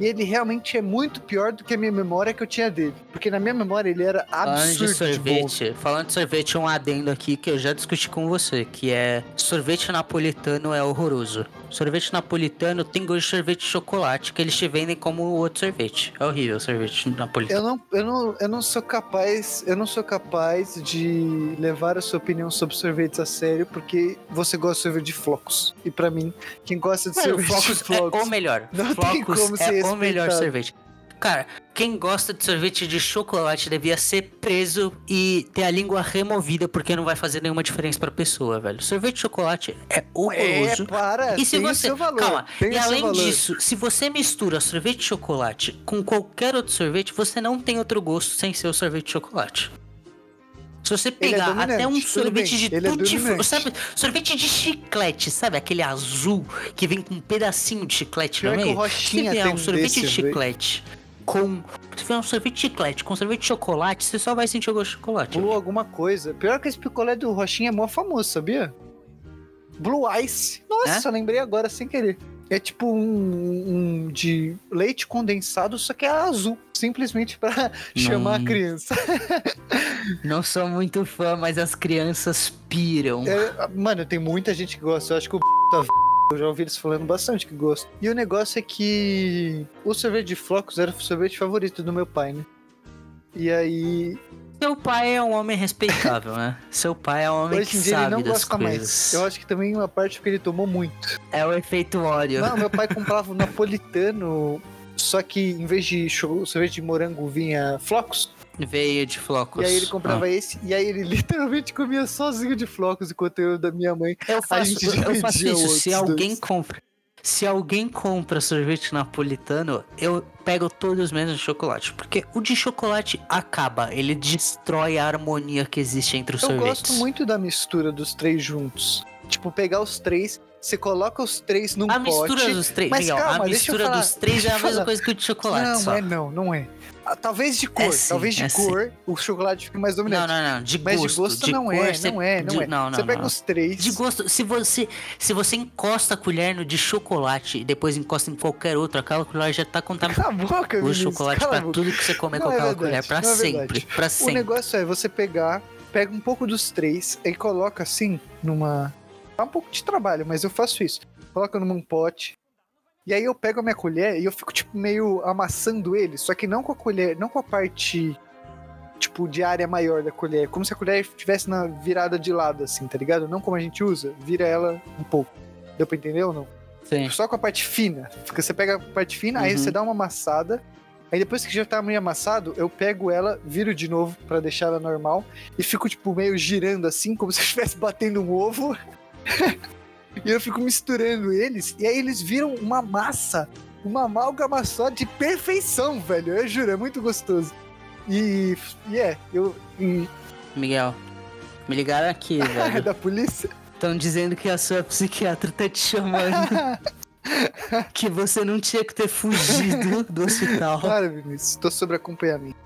E ele realmente é muito pior do que a minha memória que eu tinha dele. Porque na minha memória ele era Falando de absurdo de, sorvete, falando de sorvete, um adendo aqui que eu já discuti com você, que é sorvete napolitano é horroroso. Sorvete napolitano tem gosto de sorvete de chocolate, que eles te vendem como outro sorvete. É horrível o sorvete napolitano. Eu não, eu, não, eu não sou capaz, eu não sou capaz de levar a sua opinião sobre sorvetes a sério, porque você gosta de sorvete de flocos. E pra mim, quem gosta de o sorvete de Flocos é flocos o melhor. Não tem Flocos como é ser o melhor sorvete. Cara, quem gosta de sorvete de chocolate devia ser preso e ter a língua removida porque não vai fazer nenhuma diferença pra pessoa, velho. Sorvete de chocolate é É, horroroso. para, E se você. Calma, tem e além disso, se você mistura sorvete de chocolate com qualquer outro sorvete, você não tem outro gosto sem ser o sorvete de chocolate. Se você é pegar dominante, até um sorvete de ele é tutti dominante. sabe? Sorvete de chiclete, sabe? Aquele azul que vem com um pedacinho de chiclete Pior no meio. Se vier um sorvete desse, de chiclete com. Se vier um sorvete de chiclete com sorvete de chocolate, você só vai sentir o gosto de chocolate. Blue alguma coisa. Pior que esse picolé do Rochinha é mó famoso, sabia? Blue Ice. Nossa, lembrei agora sem querer. É tipo um, um de leite condensado, só que é azul. Simplesmente pra chamar a criança. Não sou muito fã, mas as crianças piram. É, mano, tem muita gente que gosta. Eu acho que o da eu já ouvi eles falando bastante que gosta. E o negócio é que o sorvete de flocos era o sorvete favorito do meu pai, né? E aí, Seu pai é um homem respeitável, né? Seu pai é um homem hoje que dia ele sabe não das gosta coisas. mais. Eu acho que também uma parte porque ele tomou muito. É o efeito óleo. Não, meu pai comprava o napolitano, só que em vez de sorvete de morango vinha flocos. Veio de flocos. E aí ele comprava Ah. esse, e aí ele literalmente comia sozinho de flocos, enquanto eu da minha mãe. Eu faço, eu faço isso. Se alguém dois. compra. Se alguém compra sorvete napolitano, eu pego todos menos de chocolate. Porque o de chocolate acaba. Ele destrói a harmonia que existe entre os Eu sorvetes. gosto muito da mistura dos três juntos. Tipo, pegar os três, você coloca os três num A pote. mistura dos três, Mas Miguel, calma, a eu mistura falar, dos três é a eu mesma falar. coisa que o de chocolate, não, só. é não, não é. Ah, Talvez de cor, É sim, talvez de é sim. cor o chocolate fique mais Não, dominante. não, não. De Mas gosto. de gosto não cor, é, você- não é, não de- é. Não, não, você pega não. os três. De gosto, se você, se você encosta a colher no de chocolate e depois encosta em qualquer outro, aquela colher já tá contaminada. Cala a boca, O chocolate pra tudo que você comer com Não é aquela colher, pra não é sempre. Pra O sempre. negócio é você pegar, pega um pouco dos três e coloca assim numa. Dá um pouco de trabalho, mas eu faço isso. Coloca num pote. E aí eu pego a minha colher e eu fico, tipo, meio amassando ele, só que não com a colher, não com a parte, tipo, de área maior da colher. Como se a colher estivesse na virada de lado, assim, tá ligado? Não como a gente usa, vira ela um pouco. Deu pra entender ou não? Sim. Só com a parte fina. Porque você pega a parte fina, aí Uhum. você dá uma amassada. Aí depois que já tá meio amassado, eu pego ela, viro de novo pra deixar ela normal e fico tipo meio girando assim, como se eu estivesse batendo um ovo. E eu fico misturando eles e aí eles viram uma massa, uma amálgama só de perfeição, velho. Eu juro, é muito gostoso. E, e é, eu e, Miguel, me ligaram aqui, velho. da polícia. Estão dizendo que a sua psiquiatra tá te chamando. que você não tinha que ter fugido do hospital. Claro, Vinícius, tô sobre acompanhamento.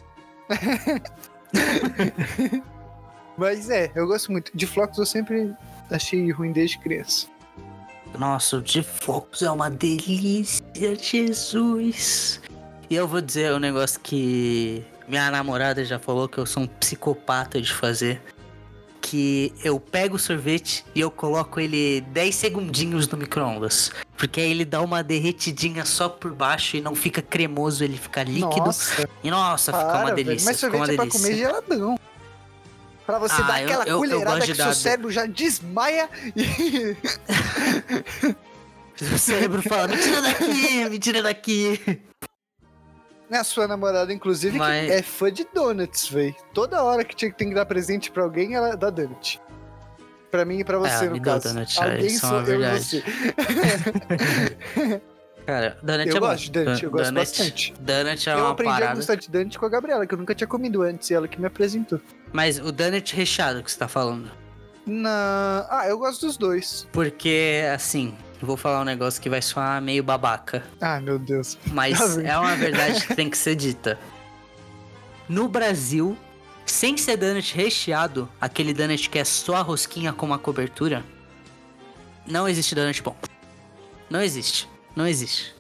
Mas é, eu gosto muito. De flocos eu sempre achei ruim desde criança. Nossa, o de flocos é uma delícia, Jesus. E eu vou dizer um negócio que minha namorada já falou que eu sou um psicopata de fazer. Que eu pego o sorvete e eu coloco ele 10 segundinhos no micro-ondas. Porque aí ele dá uma derretidinha só por baixo e não fica cremoso, ele fica líquido. Nossa, E nossa, fica uma para, velho. delícia. Mas fica uma sorvete é pra delícia. comer geladão. Pra você Ah, dar eu- aquela eu- eu colherada gosto que de seu dar- cérebro já desmaia e. O cérebro fala, me tira daqui, me tira daqui. A sua namorada, inclusive, Mas- que é fã de donuts, velho. Toda hora que tinha que tem que dar presente pra alguém, ela dá donut. Pra mim e pra você, É, no me dá caso. donut, é, alguém é sou eu e verdade. você. Cara, donut Eu é bom. gosto de donut, eu gosto Donut- bastante. Donut é eu uma aprendi a parada. gostar de donut com a Gabriela, que eu nunca tinha comido antes, e ela que me apresentou. Mas o donut recheado que você tá falando. Na... Ah, eu gosto dos dois. Porque, assim, vou falar um negócio que vai soar meio babaca. Ah, meu Deus. Mas Tá é uma verdade que tem que ser dita. No Brasil, sem ser donut recheado, aquele donut que é só a rosquinha com uma cobertura, não existe donut bom. Não existe. Não existe.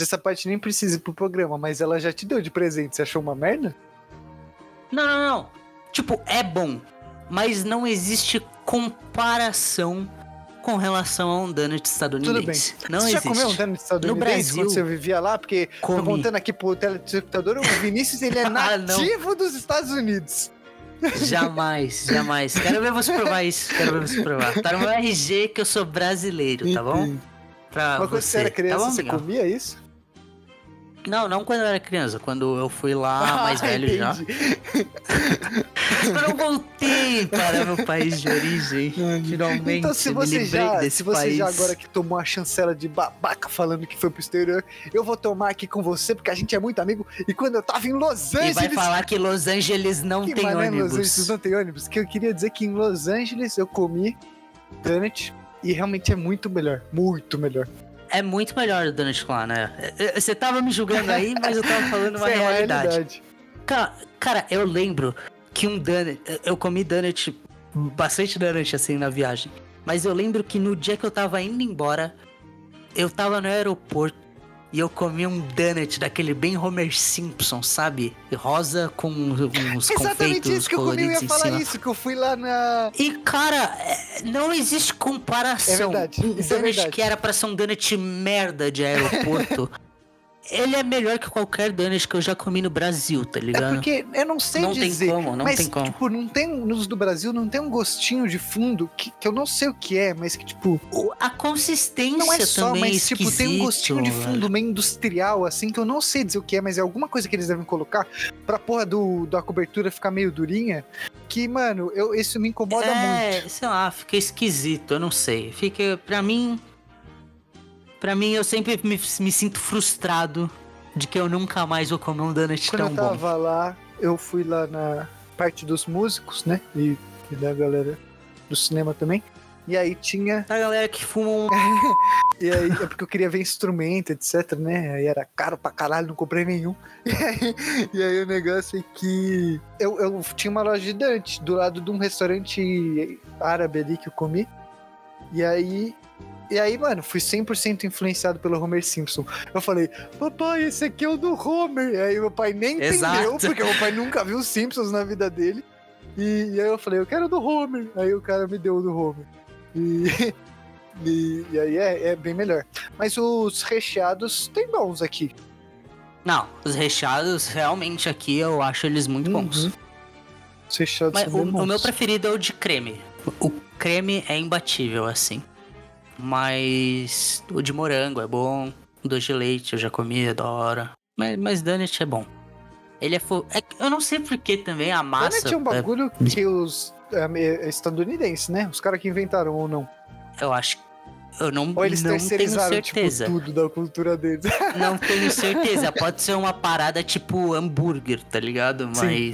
Essa parte nem precisa ir pro programa, mas ela já te deu de presente. Você achou uma merda? Não, não, não. Tipo, é bom. Mas não existe comparação com relação a um donut estadunidense. Não você existe. já comeu um donut estadunidense Brasil- quando você vivia lá? Porque, tô Comi. contando aqui pro telespectador, o Vinícius, ele é Ah, nativo dos Estados Unidos. Jamais, jamais. Quero ver você provar isso. Quero ver você provar. Tá no meu RG que eu sou brasileiro, tá bom? Pra Mas quando você. era criança, tá você comia isso? Não, não quando eu era criança, quando eu fui lá mais Ah, velho já. entendi. Eu voltei para meu país de origem. Finalmente, Então, se você já, se você país. já agora que tomou a chancela de babaca falando que foi pro exterior, eu vou tomar aqui com você porque a gente é muito amigo. E quando eu tava em Los E Angeles, vai falar que Los Angeles não que tem mané, Los ônibus. Angeles não tem ônibus. Que eu queria dizer que em Los Angeles eu comi donut e realmente é muito melhor, muito melhor. É muito melhor o donut lá, né? É, Você tava me julgando aí, mas eu tava falando uma é realidade. Cara, cara, eu lembro que um donut. Eu comi donut, bastante donut assim na viagem. Mas eu lembro que no dia que eu tava indo embora, eu tava no aeroporto e eu comi um donut daquele bem Homer Simpson, sabe? Rosa com uns Exatamente confeitos isso que eu comi, eu ia falar isso, que eu fui lá na. E, cara, é, não existe comparação. É verdade, Um é donut verdade. que era pra ser um donut merda de aeroporto. ele é melhor que qualquer donut que eu já comi no Brasil, tá É ligado? porque eu não sei Não tem dizer. como, não mas, tem como. tipo, não tem. Nos do Brasil não tem um gostinho de fundo que, que eu não sei o que é, mas que, tipo. O- A consistência Não é só, também mas é tipo, tem um gostinho de fundo meio industrial, assim, que eu não sei dizer o que é, mas é alguma coisa que eles devem colocar pra porra do, da cobertura ficar meio durinha. Que, mano, eu, isso me incomoda é, muito. sei lá, fica esquisito, eu não sei. Fica, pra mim. Pra mim, eu sempre me, me sinto frustrado de que eu nunca mais vou comer um donut Quando tão eu bom. tava lá, eu fui lá na parte dos músicos, né? E, e da galera do cinema também. E aí tinha. A galera que fuma um. E aí, é porque eu queria ver instrumento, etc, né? Aí era caro pra caralho, não comprei nenhum. E aí, e aí o negócio é que eu, eu tinha uma loja de Dante do lado de um restaurante árabe ali que eu comi. E aí. E aí, mano, fui 100% influenciado pelo Homer Simpson. Eu falei, papai, esse aqui é o do Homer. E aí meu pai nem entendeu, Exato. porque meu pai nunca viu os Simpsons na vida dele. E, e aí eu falei, eu quero o do Homer. Aí o cara me deu o do Homer. E, e, e aí é, é bem melhor. Mas os recheados tem bons aqui. Não, os recheados realmente aqui eu acho eles muito bons. Uhum. Os recheados Mas são o, bem o bons. meu preferido é o de creme. O creme é imbatível, assim. Mas o de morango é bom. O doce de leite eu já comi, é da hora. Mas, mas donut é bom. Ele é, fo... é que Eu não sei porque também a massa. Donut é um é- bagulho que os é, é estadunidenses, né? Os caras que inventaram ou não. eu acho. Eu não, Ou eles não tenho terceirizaram tipo, certeza. tudo da cultura deles. Não tenho certeza. Pode ser uma parada tipo hambúrguer, tá ligado? Sim.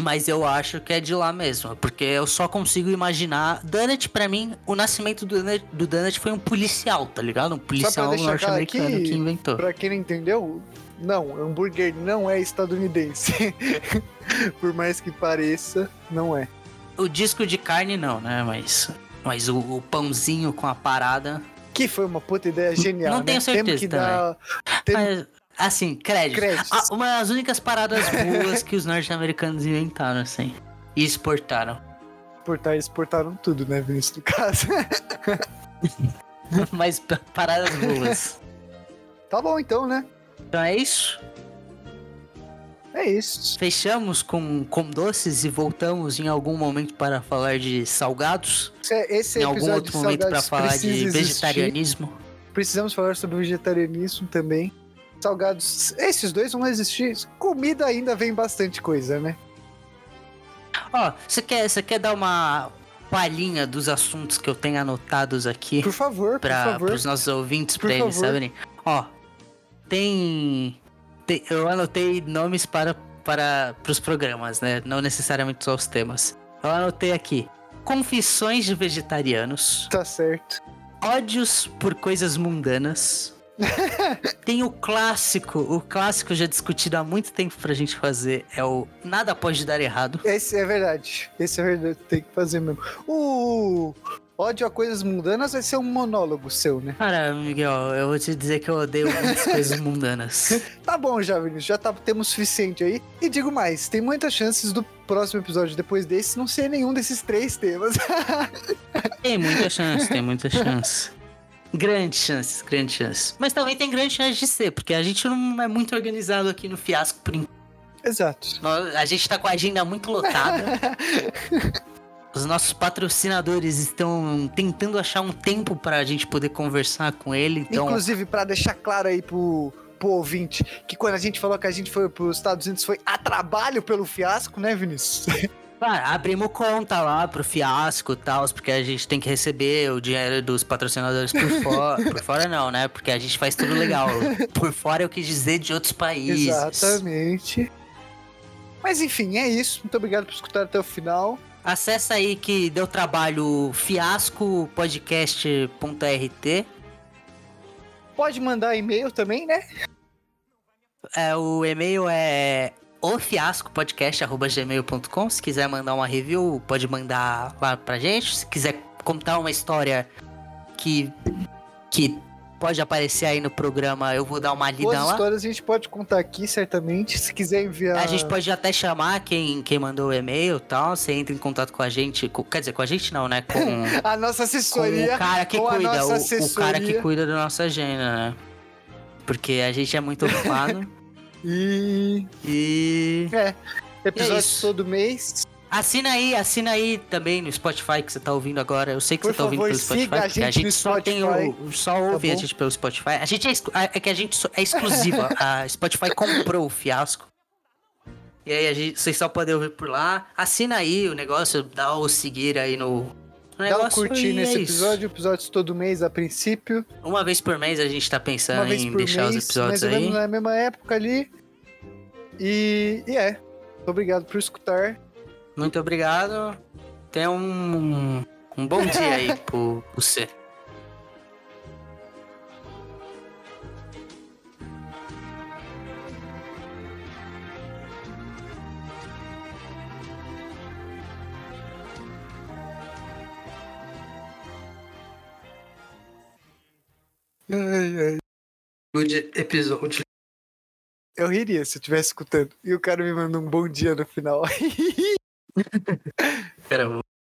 Mas. Eu acho que é de lá mesmo. Porque eu só consigo imaginar. Donut, pra mim, o nascimento do Donut, do Donut foi um policial, tá ligado? Um policial norte-americano que inventou. pra quem não entendeu, não, hambúrguer não é estadunidense. Por mais que pareça, não é. O disco de carne não, né? Mas. Mas o, o pãozinho com a parada. Que foi uma puta ideia genial. não né? tenho certeza Temos que dar. Mas, assim, crédito. créditos. Ah, uma das únicas paradas boas que os norte-americanos inventaram, assim. E exportaram. Exportar, exportaram tudo, né, Vinícius? No caso. Mas pa- paradas boas. tá bom então, né? Então é isso. É isso. Fechamos com, com doces e voltamos em algum momento para falar de salgados. Esse, esse em algum outro momento para falar de existir. vegetarianismo. Precisamos falar sobre vegetarianismo também. Salgados, esses dois vão existir. Comida ainda vem bastante coisa, né? Ó, você quer, você quer dar uma palhinha dos assuntos que eu tenho anotados aqui Por favor, por para favor. os nossos ouvintes, Por eles saberem? Ó, tem, tem- Eu anotei nomes para, para os programas, né? Não necessariamente só os temas. Eu anotei aqui: Confissões de Vegetarianos. Tá certo. Ódios por coisas mundanas. Tem o clássico, o clássico já discutido há muito tempo pra gente fazer, é o Nada Pode Dar Errado. Esse é verdade. Esse é verdade. Tem que fazer mesmo. O ódio a coisas mundanas vai ser um monólogo seu, né? Cara, Miguel, eu vou te dizer que eu odeio muitas coisas mundanas. Tá bom já, Vinícius. Já tá, temos o suficiente aí. E digo mais, tem muitas chances do próximo episódio depois desse não ser nenhum desses três temas. Tem muita chance, tem muita chance. Grandes chances, grandes chances. Mas também tem grandes chances de ser, porque a gente não é muito organizado aqui no fiasco por enquanto. Exato. Nós- A gente tá com a agenda muito lotada. Os nossos patrocinadores estão tentando achar um tempo pra gente poder conversar com ele, então. Inclusive, pra deixar claro aí pro, pro ouvinte que quando a gente falou que a gente foi pros Estados Unidos foi a trabalho pelo fiasco, né, Vinícius? Ah, abrimos conta lá pro fiasco e tal, porque a gente tem que receber o dinheiro dos patrocinadores por fora. por fora não, né? Porque a gente faz tudo legal. Por fora eu quis dizer de outros países. Exatamente. Mas enfim, é isso. Muito obrigado por escutar até o final. Acessa aí que deu trabalho fiascopodcast.rt. Pode mandar e-mail também, né? É, o e-mail é ofiascopodcast.gmail.com. Se quiser mandar uma review, pode mandar lá pra gente. Se quiser contar uma história que, que pode aparecer aí no programa, eu vou dar uma lida Boas lá. histórias a gente pode contar aqui, certamente. Se quiser enviar. A gente pode até chamar quem, quem mandou o e-mail e tal. Você entra em contato com a gente. com- quer dizer, com a gente não, né? Com, A nossa com assessoria. o cara que com cuida. O, o cara que cuida da nossa agenda, né? Porque a gente é muito ocupado. E. e. É. Episódios isso. todo mês. Assina aí, assina aí também no Spotify que você tá ouvindo agora. Eu sei que Por você tá ouvindo favor, pelo Spotify, a porque a gente gente só tem Spotify, o. Só ouve tá a gente pelo Spotify. A gente é, é que a gente é exclusiva. a Spotify comprou o fiasco. E aí a gente, vocês só podem ouvir por lá. Assina aí o negócio, dá o seguir aí no. Dá um curtir nesse é episódio. Episódios todo mês a princípio. Uma vez por mês a gente tá pensando em deixar os mês. episódios Mais ou aí. menos na mesma época ali. E, e é. Obrigado por escutar. Muito obrigado. Tenha um, um bom dia aí pro, pro você. Ai, ai. Good episódio. Eu riria se eu estivesse escutando. E o cara me mandou um bom dia no final. Pera, eu vou